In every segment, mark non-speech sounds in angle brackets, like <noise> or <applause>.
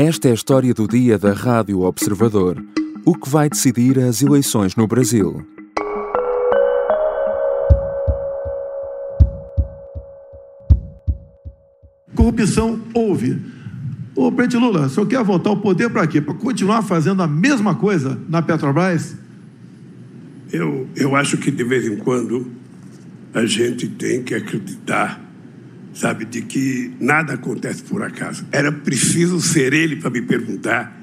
Esta é a história do dia da Rádio Observador. O que vai decidir as eleições no Brasil? Corrupção houve. O presidente Lula, o senhor quer voltar ao poder para quê? Para continuar fazendo a mesma coisa na Petrobras? Eu, eu acho que de vez em quando a gente tem que acreditar, sabe, de que nada acontece por acaso. Era preciso ser ele para me perguntar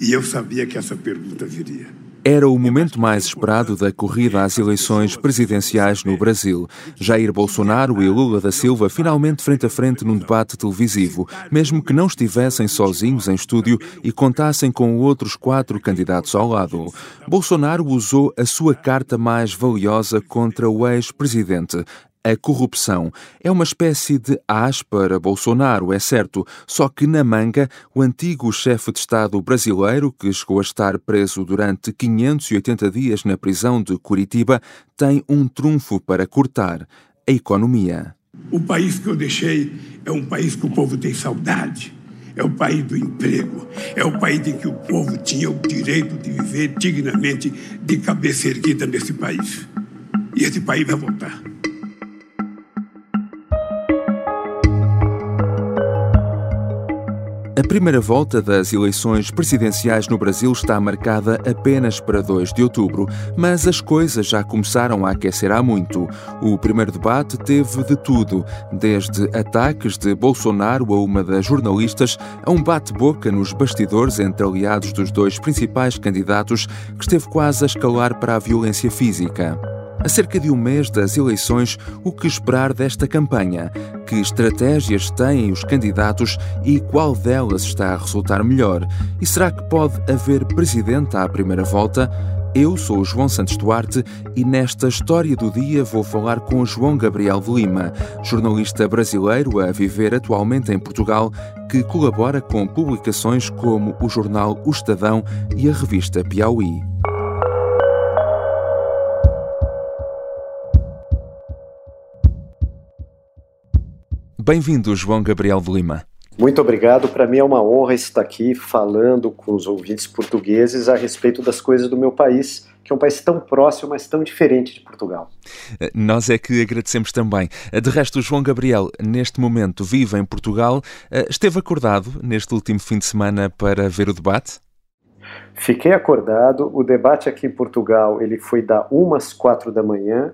e eu sabia que essa pergunta viria. Era o momento mais esperado da corrida às eleições presidenciais no Brasil. Jair Bolsonaro e Lula da Silva finalmente frente a frente num debate televisivo, mesmo que não estivessem sozinhos em estúdio e contassem com outros quatro candidatos ao lado. Bolsonaro usou a sua carta mais valiosa contra o ex-presidente, a corrupção. É uma espécie de as para Bolsonaro, é certo, só que na manga, o antigo chefe de Estado brasileiro, que chegou a estar preso durante 580 dias na prisão de Curitiba, tem um trunfo para cortar: a economia. O país que eu deixei é um país que o povo tem saudade. É o país do emprego. É o país em que o povo tinha o direito de viver dignamente, de cabeça erguida nesse país. E esse país vai voltar. Primeira volta das eleições presidenciais no Brasil está marcada apenas para 2 de outubro, mas as coisas já começaram a aquecer há muito. O primeiro debate teve de tudo, desde ataques de Bolsonaro a uma das jornalistas, a um bate-boca nos bastidores entre aliados dos dois principais candidatos, que esteve quase a escalar para a violência física. A cerca de um mês das eleições, o que esperar desta campanha? Que estratégias têm os candidatos e qual delas está a resultar melhor? E será que pode haver presidente à primeira volta? Eu sou o João Santos Duarte e nesta História do Dia vou falar com João Gabriel de Lima, jornalista brasileiro a viver atualmente em Portugal, que colabora com publicações como o jornal O Estadão e a revista Piauí. Bem-vindo, João Gabriel de Lima. Muito obrigado. Para mim é uma honra estar aqui falando com os ouvintes portugueses a respeito das coisas do meu país, que é um país tão próximo, mas tão diferente de Portugal. Eh, nós é que agradecemos também. Eh, de resto, o João Gabriel, neste momento, vive em Portugal. Eh, esteve acordado neste último fim de semana para ver o debate? Fiquei acordado. O debate aqui em Portugal ele foi da umas quatro da manhã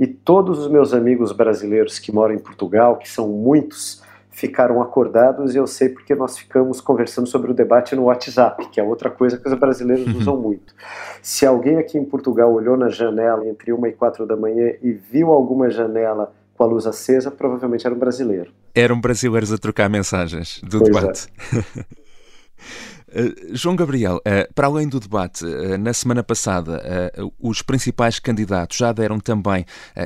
e todos os meus amigos brasileiros que moram em Portugal, que são muitos, ficaram acordados e eu sei porque nós ficamos conversando sobre o debate no WhatsApp, que é outra coisa que os brasileiros uhum. usam muito. Se alguém aqui em Portugal olhou na janela entre uma e quatro da manhã e viu alguma janela com a luz acesa, provavelmente era um brasileiro. Eram brasileiros a trocar mensagens do pois debate. É. <laughs> Uh, João Gabriel, uh, para além do debate, uh, na semana passada, os principais candidatos já deram também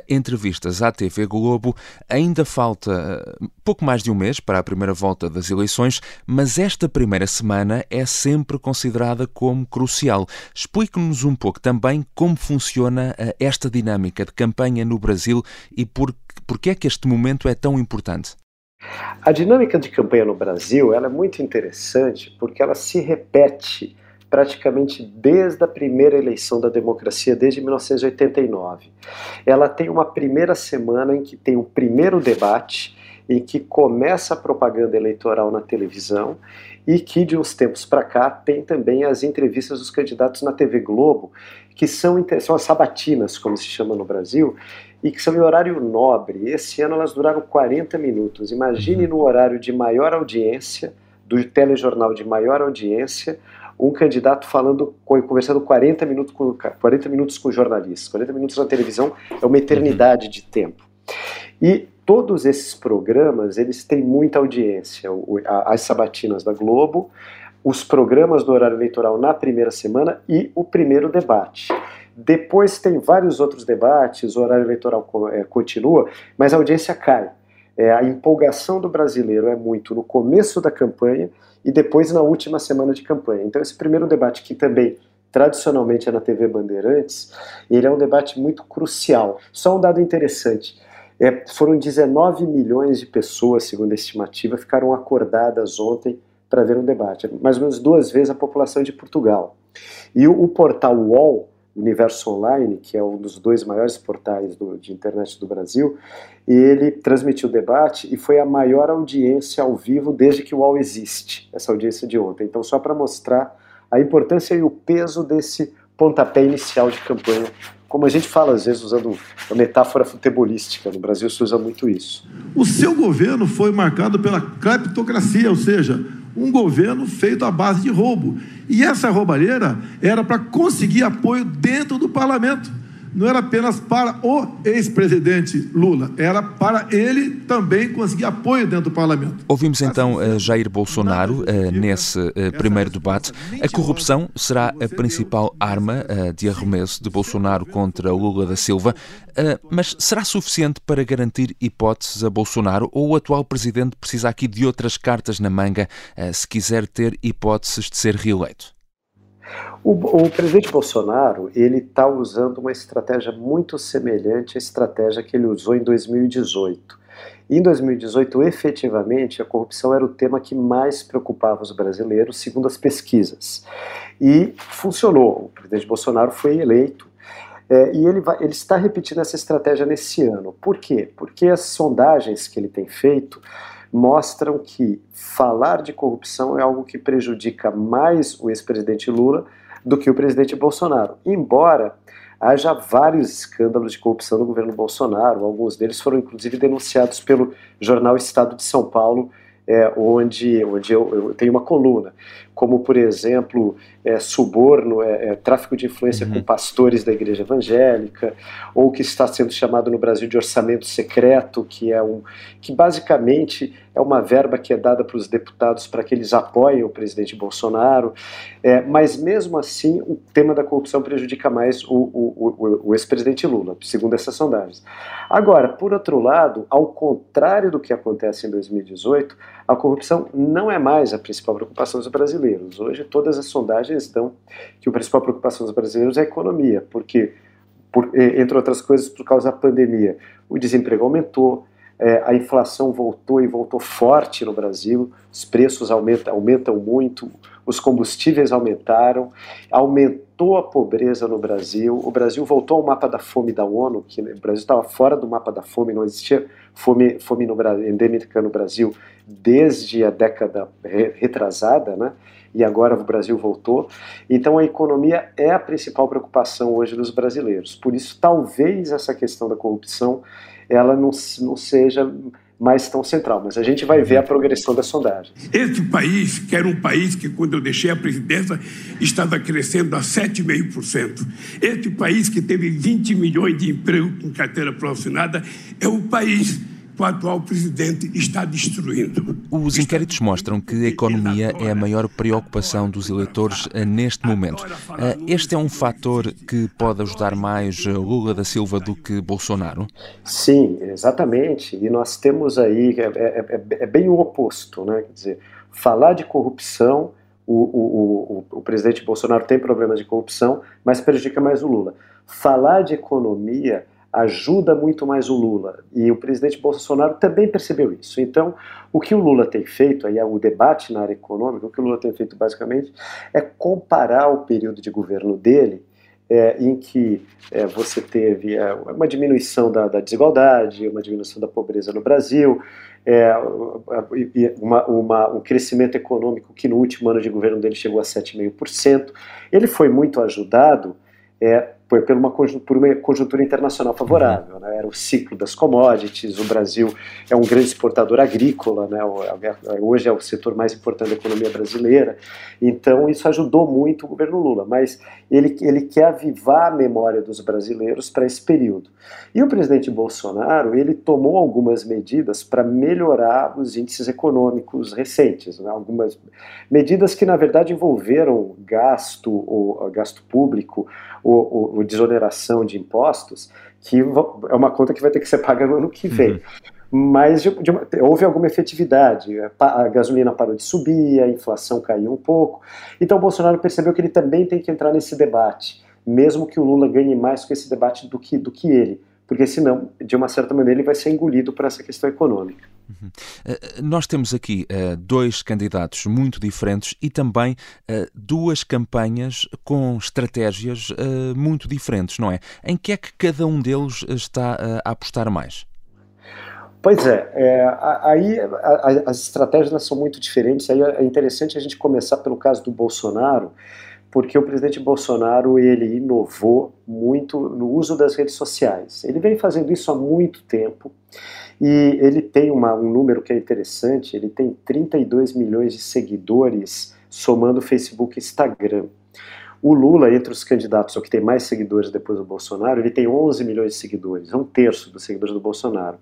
entrevistas à TV Globo. Ainda falta pouco mais de um mês para a primeira volta das eleições, mas esta primeira semana é sempre considerada como crucial. Explique-nos um pouco também como funciona esta dinâmica de campanha no Brasil e por, por que é que este momento é tão importante. A dinâmica de campanha no Brasil é muito interessante porque ela se repete praticamente desde a primeira eleição da democracia, desde 1989. Ela tem uma primeira semana em que tem o primeiro debate, em que começa a propaganda eleitoral na televisão e que de uns tempos para cá tem também as entrevistas dos candidatos na TV Globo, que são, são as sabatinas, como se chama no Brasil, e que são em horário nobre. Esse ano elas duraram 40 minutos. Imagine uhum. no horário de maior audiência, do telejornal de maior audiência, um candidato falando, conversando 40 minutos com, 40 minutos com jornalistas. 40 minutos na televisão é uma eternidade de tempo. E todos esses programas, eles têm muita audiência. As sabatinas da Globo, os programas do horário eleitoral na primeira semana e o primeiro debate. Depois tem vários outros debates, o horário eleitoral é, continua, mas a audiência cai. É, a empolgação do brasileiro é muito no começo da campanha e depois na última semana de campanha. Então, esse primeiro debate, que também tradicionalmente é na TV Bandeirantes, ele é um debate muito crucial. Só um dado interessante: é, foram 19 milhões de pessoas, segundo a estimativa, ficaram acordadas ontem para ver um debate, mais ou menos duas vezes a população de Portugal. E o, o portal UOL, Universo Online, que é um dos dois maiores portais do, de internet do Brasil, ele transmitiu o debate e foi a maior audiência ao vivo desde que o UOL existe, essa audiência de ontem. Então, só para mostrar a importância e o peso desse pontapé inicial de campanha como a gente fala às vezes usando a metáfora futebolística, no Brasil se usa muito isso. O seu governo foi marcado pela cleptocracia, ou seja, um governo feito à base de roubo. E essa roubalheira era para conseguir apoio dentro do parlamento não era apenas para o ex-presidente Lula, era para ele também conseguir apoio dentro do parlamento. Ouvimos então uh, Jair Bolsonaro uh, nesse uh, primeiro debate. A corrupção será a principal arma de arremesso de Bolsonaro contra Lula da Silva, mas será suficiente para garantir hipóteses a Bolsonaro ou o atual presidente precisa aqui de outras cartas na manga se quiser ter hipóteses de ser reeleito? O, o presidente Bolsonaro ele está usando uma estratégia muito semelhante à estratégia que ele usou em 2018. Em 2018, efetivamente, a corrupção era o tema que mais preocupava os brasileiros, segundo as pesquisas. E funcionou. O presidente Bolsonaro foi eleito. É, e ele, vai, ele está repetindo essa estratégia nesse ano. Por quê? Porque as sondagens que ele tem feito mostram que falar de corrupção é algo que prejudica mais o ex-presidente Lula do que o presidente Bolsonaro. Embora haja vários escândalos de corrupção no governo Bolsonaro, alguns deles foram inclusive denunciados pelo jornal Estado de São Paulo é, onde, onde eu, eu, tenho uma coluna, como, por exemplo, é, suborno, é, é tráfico de influência uhum. com pastores da igreja evangélica, ou o que está sendo chamado no Brasil de orçamento secreto, que é um que basicamente é uma verba que é dada para os deputados para que eles apoiem o presidente Bolsonaro, é, mas mesmo assim o tema da corrupção prejudica mais o, o, o, o ex-presidente Lula, segundo essas sondagens. Agora, por outro lado, ao contrário do que acontece em 2018, a corrupção não é mais a principal preocupação dos brasileiros. Hoje todas as sondagens dão que a principal preocupação dos brasileiros é a economia, porque, por, entre outras coisas, por causa da pandemia, o desemprego aumentou, é, a inflação voltou e voltou forte no Brasil, os preços aumentam muito, os combustíveis aumentaram, aumentou a pobreza no Brasil, o Brasil voltou ao mapa da fome da ONU, que o Brasil estava fora do mapa da fome, não existia fome, fome no, endêmica no Brasil desde a década retrasada, né? e agora o Brasil voltou. Então a economia é a principal preocupação hoje dos brasileiros. Por isso, talvez essa questão da corrupção ela não, não seja mais tão central, mas a gente vai ver a progressão das sondagens. Esse país, que era um país que, quando eu deixei a presidência, estava crescendo a 7,5%. Esse país que teve 20 milhões de empregos com carteira profissionada, é o país o atual presidente está destruindo. Os inquéritos mostram que a economia é a maior preocupação dos eleitores eh, neste momento. Eh, este é um fator que pode ajudar mais Lula da Silva do que Bolsonaro? Sim, exatamente. E nós temos aí, é, é, é, é bem o oposto, né? Quer dizer, falar de corrupção. O, o, o, o presidente Bolsonaro tem problemas de corrupção, mas prejudica mais o Lula. Falar de economia ajuda muito mais o Lula. E o presidente Bolsonaro também percebeu isso. Então, o que o Lula tem feito, aí é o debate na área econômica, o que o Lula tem feito basicamente é comparar o período de governo dele, é, em que é, você teve é, uma diminuição da, da, desigualdade, uma diminuição da pobreza no Brasil, é, uma, uma, um crescimento econômico que no último ano de governo dele chegou a 7,5%. Ele foi muito ajudado é, foi por uma conjuntura, uma conjuntura internacional favorável. Né? Era o ciclo das commodities, o Brasil é um grande exportador agrícola, né? hoje é o setor mais importante da economia brasileira, então isso ajudou muito o governo Lula, mas ele, ele quer avivar a memória dos brasileiros para esse período. E o presidente Bolsonaro, ele tomou algumas medidas para melhorar os índices econômicos recentes, né? algumas medidas que na verdade envolveram gasto, ou gasto público, ou, ou desoneração de impostos, que é uma conta que vai ter que ser paga no ano que vem. Uhum. Mas de, de houve alguma efetividade. A, gasolina parou de subir, a inflação caiu um pouco. Então o Bolsonaro percebeu que ele também tem que entrar nesse debate, mesmo que o Lula ganhe mais com esse debate do que, do que ele porque senão, de uma certa maneira, ele vai ser engolido por essa questão econômica. Uhum. Uh, nós temos aqui uh, dois candidatos muito diferentes e também uh, duas campanhas com estratégias muito diferentes, não é? Em que é que cada um deles está a apostar mais? Pois é, é aí a, a, as estratégias são muito diferentes. Aí é interessante a gente começar pelo caso do Bolsonaro, porque o presidente Bolsonaro ele inovou muito no uso das redes sociais. Ele vem fazendo isso há muito tempo e ele tem uma, um número que é interessante. Ele tem 32 milhões de seguidores somando Facebook e Instagram. O Lula, entre os candidatos, o que tem mais seguidores depois do Bolsonaro, ele tem 11 milhões de seguidores, é um terço dos seguidores do Bolsonaro.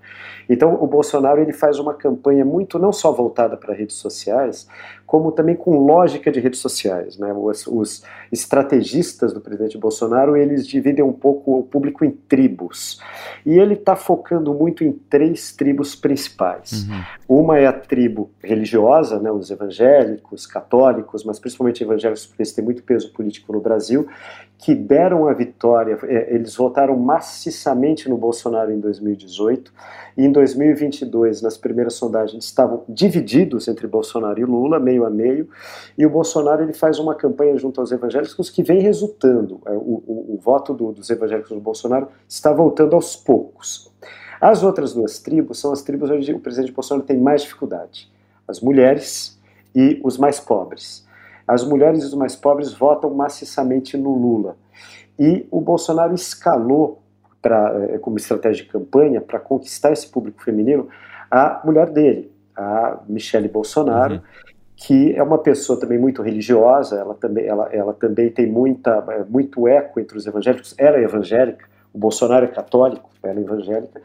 Então, o Bolsonaro ele faz uma campanha muito não só voltada para redes sociais, como também com lógica de redes sociais. Né? Os, os, estrategistas do presidente Bolsonaro eles dividem um pouco o público em tribos. E ele está focando muito em três tribos principais. Uhum. Uma é a tribo religiosa, né, os evangélicos, católicos, mas principalmente evangélicos, porque eles têm muito peso político no Brasil, que deram a vitória, é, eles votaram maciçamente no Bolsonaro em 2018, e em 2022, nas primeiras sondagens, estavam divididos entre Bolsonaro e Lula, meio a meio, e o Bolsonaro ele faz uma campanha junto aos evangélicos que vem resultando, é, o, o, o voto do, dos evangélicos do Bolsonaro está voltando aos poucos. As outras duas tribos são as tribos onde o presidente Bolsonaro tem mais dificuldade, as mulheres e os mais pobres as mulheres e os mais pobres votam maciçamente no Lula. E o Bolsonaro escalou pra, eh, como estratégia de campanha para conquistar esse público feminino a mulher dele, a Michele Bolsonaro, uhum. que é uma pessoa também muito religiosa, ela também, ela, ela também tem muita, eh, muito eco entre os evangélicos, ela é evangélica, o Bolsonaro é católico, ela é evangélica,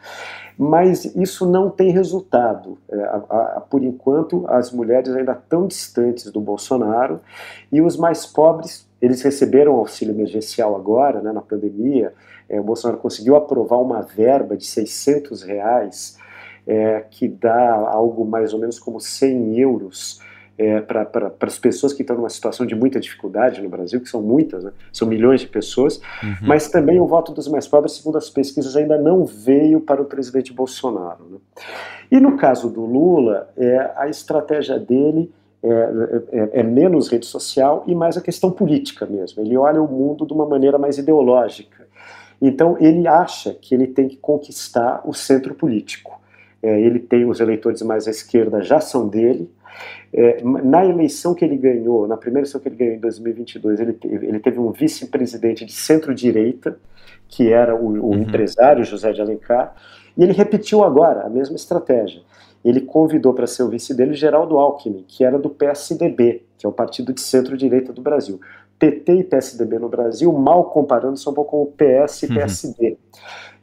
mas isso não tem resultado. É, a, a, por enquanto, as mulheres ainda estão distantes do Bolsonaro e os mais pobres, eles receberam auxílio emergencial agora, né, na pandemia. É, o Bolsonaro conseguiu aprovar uma verba de 600 reais, é, que dá algo mais ou menos como 100 euros é, para pra, as pessoas que estão numa situação de muita dificuldade no Brasil, que são muitas, né? são milhões de pessoas, uhum. mas também o voto dos mais pobres, segundo as pesquisas, ainda não veio para o presidente Bolsonaro. Né? E no caso do Lula, é, a estratégia dele é, é, é, menos rede social e mais a questão política mesmo. Ele olha o mundo de uma maneira mais ideológica. Então ele acha que ele tem que conquistar o centro político. É, ele tem os eleitores mais à esquerda já são dele, é, na eleição que ele ganhou, na primeira eleição que ele ganhou em 2022, ele teve, ele teve um vice-presidente de centro-direita, que era o, o uhum. empresário José de Alencar, e ele repetiu agora a mesma estratégia. Ele convidou para ser o vice dele Geraldo Alckmin, que era do PSDB, que é o partido de centro-direita do Brasil. PT e PSDB no Brasil, mal comparando, são um pouco como PS e PSD. Uhum.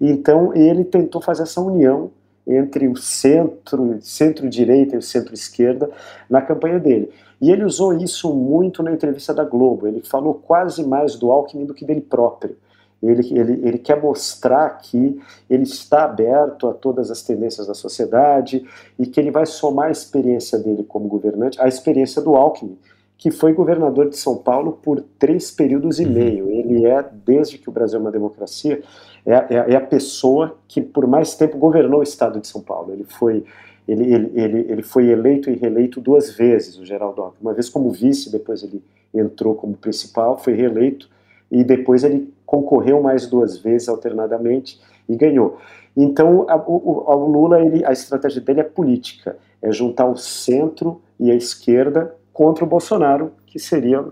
Então ele tentou fazer essa união entre o centro, centro-direita e o centro-esquerda na campanha dele. E ele usou isso muito na entrevista da Globo. Ele falou quase mais do Alckmin do que dele próprio. Ele, ele, ele quer mostrar que ele está aberto a todas as tendências da sociedade e que ele vai somar a experiência dele como governante à experiência do Alckmin, que foi governador de São Paulo por três períodos e uhum. meio. Ele é, desde que o Brasil é uma democracia, é, é, é, a pessoa que por mais tempo governou o estado de São Paulo. Ele foi, ele, ele, ele, ele foi eleito e reeleito duas vezes, o Geraldo Alckmin. Uma vez como vice, depois ele entrou como principal, foi reeleito, e depois ele concorreu mais duas vezes alternadamente e ganhou. Então, a, o, o Lula, ele, a estratégia dele é política, é juntar o centro e a esquerda contra o Bolsonaro, que seria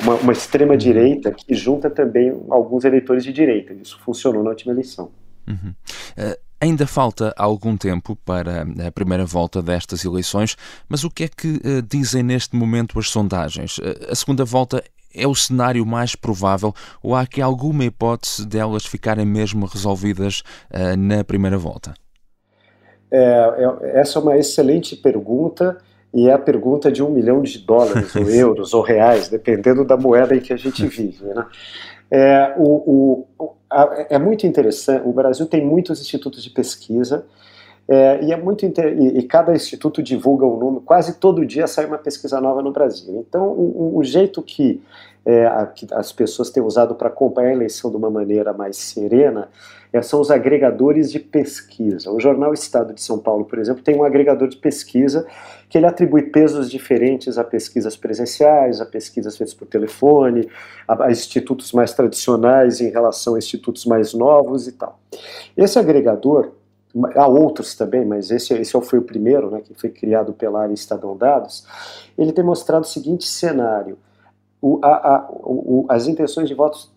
uma, uma extrema-direita que junta também alguns eleitores de direita. Isso funcionou na última eleição. Uhum. Uh, ainda falta algum tempo para a primeira volta destas eleições, mas o que é que uh, dizem neste momento as sondagens? Uh, a segunda volta é o cenário mais provável ou há aqui alguma hipótese delas ficarem mesmo resolvidas na primeira volta? É, é, essa é uma excelente pergunta e é a pergunta de um milhão de dólares, ou <laughs> euros, ou reais, dependendo da moeda em que a gente <laughs> vive. Né? É, o, o, a, é muito interessante, o Brasil tem muitos institutos de pesquisa, É, e é muito e, e, cada instituto divulga um número, quase todo dia sai uma pesquisa nova no Brasil. Então, o, o jeito que, é, a, que, as pessoas têm usado para acompanhar a eleição de uma maneira mais serena é, são os agregadores de pesquisa. O jornal Estado de São Paulo, por exemplo, tem um agregador de pesquisa que ele atribui pesos diferentes a pesquisas presenciais, a pesquisas feitas por telefone, a, a institutos mais tradicionais em relação a institutos mais novos e tal. Esse agregador há outros também, mas esse, esse foi o primeiro, né, que foi criado pela área Estadão Dados, ele tem mostrado o seguinte cenário, o, a, a, o, as intenções de votos,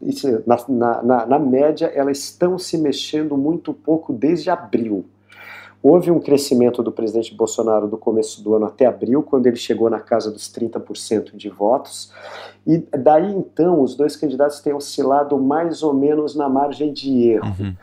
na, na, na, média, elas estão se mexendo muito pouco desde abril. Houve um crescimento do presidente Bolsonaro do começo do ano até abril, quando ele chegou na casa dos 30% de votos, e daí então os dois candidatos têm oscilado mais ou menos na margem de erro. Uhum.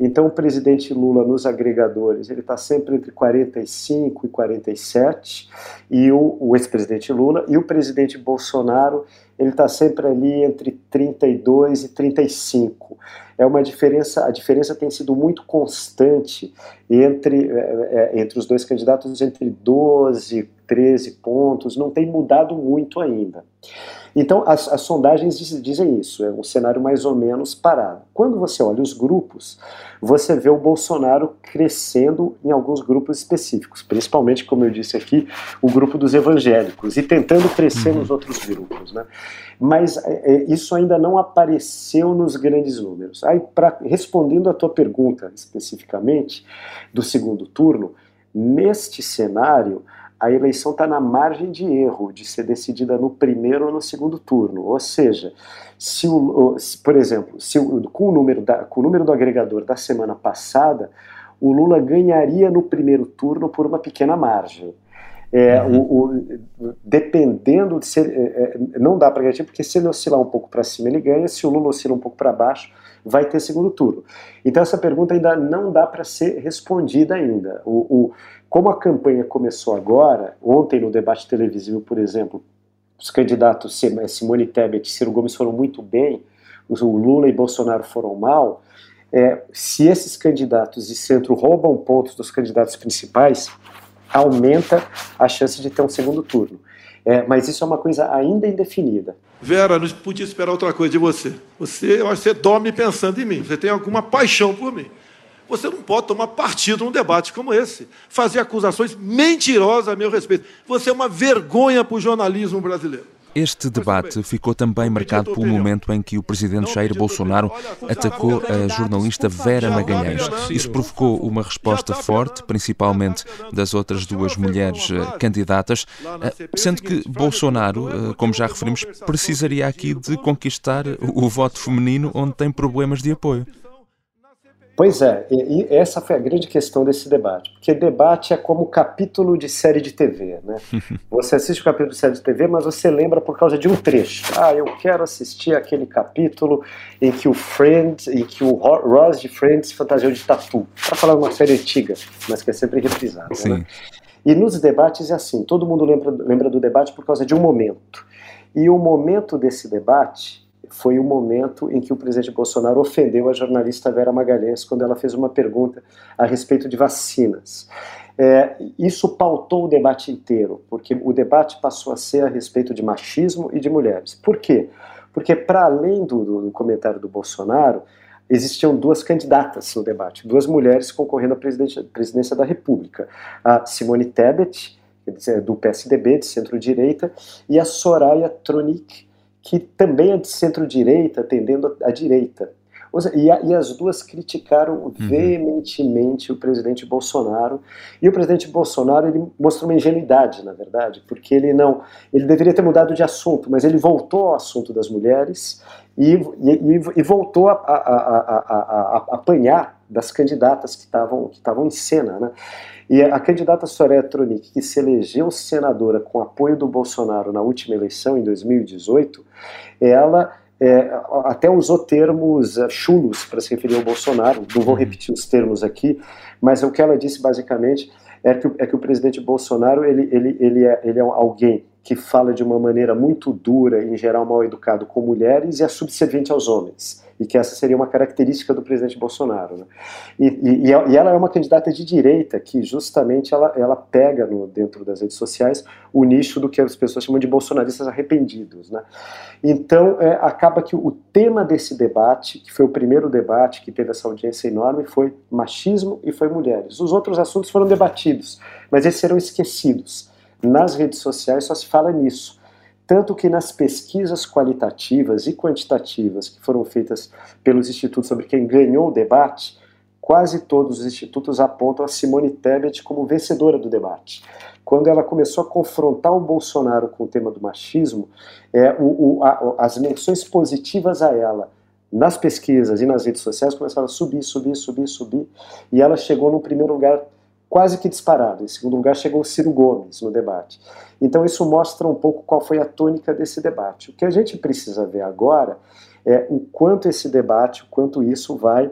Então, o presidente Lula nos agregadores, ele está sempre entre 45 e 47, e o, o ex-presidente Lula, e o presidente Bolsonaro, ele está sempre ali entre 32 e 35. É uma diferença, a diferença tem sido muito constante entre, é, é entre os dois candidatos, entre 12, 13 pontos, não tem mudado muito ainda. Então, as, as sondagens dizem isso, é um cenário mais ou menos parado. Quando você olha os grupos, você vê o Bolsonaro crescendo em alguns grupos específicos, principalmente, como eu disse aqui, o grupo dos evangélicos, e tentando crescer nos uhum. outros grupos. Né? Mas é, é, isso ainda não apareceu nos grandes números. Aí, pra, respondendo à tua pergunta especificamente do segundo turno, neste cenário, a eleição está na margem de erro de ser decidida no primeiro ou no segundo turno. Ou seja, se o, se, por exemplo, se o, com, o número da, com o número do agregador da semana passada, o Lula ganharia no primeiro turno por uma pequena margem. É, uhum. o, o, dependendo de se, é, é não dá para garantir, porque se ele oscilar um pouco para cima, ele ganha, se o Lula oscilar um pouco para baixo, vai ter segundo turno. Então essa pergunta ainda não dá para ser respondida ainda. O, como a campanha começou agora, ontem no debate televisivo, por exemplo, os candidatos Simone Tebet e Ciro Gomes foram muito bem, o Lula e Bolsonaro foram mal. É, se esses candidatos de centro roubam pontos dos candidatos principais, aumenta a chance de ter um segundo turno. É, mas isso é uma coisa ainda indefinida. Vera, não podia esperar outra coisa de você. Você, você dorme pensando em mim. Você tem alguma paixão por mim. Você não pode tomar partido num debate como esse, fazer acusações mentirosas a meu respeito. Você é uma vergonha para o jornalismo brasileiro. Este debate ficou também marcado pelo momento em que o presidente Jair Bolsonaro atacou a jornalista Vera Magalhães. Isso provocou uma resposta forte, principalmente das outras duas mulheres eh, candidatas, eh, sendo que Bolsonaro, eh, como já referimos, precisaria aqui de conquistar o voto feminino onde tem problemas de apoio. Pois é, e, e, essa foi a grande questão desse debate, porque debate é como capítulo de série de TV, né? <laughs> Você assiste o capítulo de série de TV, mas você lembra por causa de um trecho. Ah, eu quero assistir aquele capítulo em que o Friends, em que o Ross de Friends fantasiou de tatu. Para falar uma série antiga, mas que é sempre reprisada, né? E nos debates é assim, todo mundo lembra, lembra do debate por causa de um momento. E o momento desse debate foi o momento em que o presidente Bolsonaro ofendeu a jornalista Vera Magalhães quando ela fez uma pergunta a respeito de vacinas. É, isso pautou o debate inteiro, porque o debate passou a ser a respeito de machismo e de mulheres. Por quê? Porque, para além do, do, comentário do Bolsonaro, existiam duas candidatas no debate, duas mulheres concorrendo à presidência da República: a Simone Tebet, do PSDB, de centro-direita, e a Soraya Tronic, que também é de centro-direita, tendendo à direita. E, a, e, as duas criticaram uhum. veementemente o presidente Bolsonaro. E o presidente Bolsonaro ele mostrou uma ingenuidade, na verdade, porque ele não, ele deveria ter mudado de assunto, mas ele voltou ao assunto das mulheres e, e, e voltou a, a, a, a, apanhar das candidatas que estavam que estavam em cena, né? E a candidata Soraya Tronic, que se elegeu senadora com apoio do Bolsonaro na última eleição, em 2018, ela é, até usou termos uh, chulos para se referir ao Bolsonaro. Não vou uhum. repetir os termos aqui, mas o que ela disse basicamente é que, é que o presidente Bolsonaro ele, ele, ele, é, ele é alguém que fala de uma maneira muito dura, em geral mal educado com mulheres, e é subserviente aos homens e que essa seria uma característica do presidente Bolsonaro. Né? E, e, e, ela é uma candidata de direita que justamente ela, ela pega no, dentro das redes sociais o nicho do que as pessoas chamam de bolsonaristas arrependidos. Né? Então, é, acaba que o tema desse debate, que foi o primeiro debate que teve essa audiência enorme, foi machismo e foi mulheres. Os outros assuntos foram debatidos, mas esses serão esquecidos. Nas redes sociais só se fala nisso. Tanto que nas pesquisas qualitativas e quantitativas que foram feitas pelos institutos sobre quem ganhou o debate, quase todos os institutos apontam a Simone Tebet como vencedora do debate. Quando ela começou a confrontar o Bolsonaro com o tema do machismo, é, o, o, a, as menções positivas a ela nas pesquisas e nas redes sociais começaram a subir, subir, subir, subir, e ela chegou no primeiro lugar quase que disparado. Em segundo lugar, chegou o Ciro Gomes no debate. Então, isso mostra um pouco qual foi a tônica desse debate. O que a gente precisa ver agora é o quanto esse debate, o quanto isso vai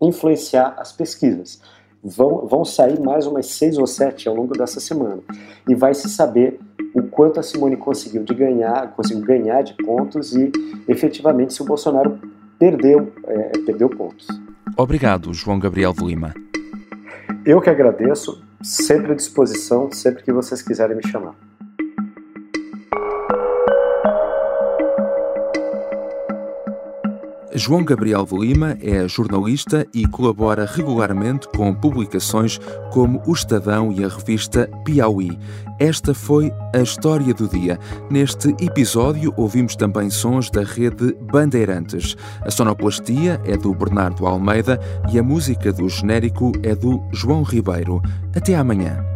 influenciar as pesquisas. Vão, vão sair mais umas seis ou sete ao longo dessa semana. E vai se saber o quanto a Simone conseguiu de ganhar, conseguiu ganhar de pontos e efetivamente se o Bolsonaro perdeu, é, perdeu pontos. Obrigado, João Gabriel de Lima. Eu que agradeço, sempre à disposição, sempre que vocês quiserem me chamar. João Gabriel de Lima é jornalista e colabora regularmente com publicações como O Estadão e a revista Piauí. Esta foi a história do dia. Neste episódio ouvimos também sons da rede Bandeirantes. A sonoplastia é do Bernardo Almeida e a música do genérico é do João Ribeiro. Até amanhã.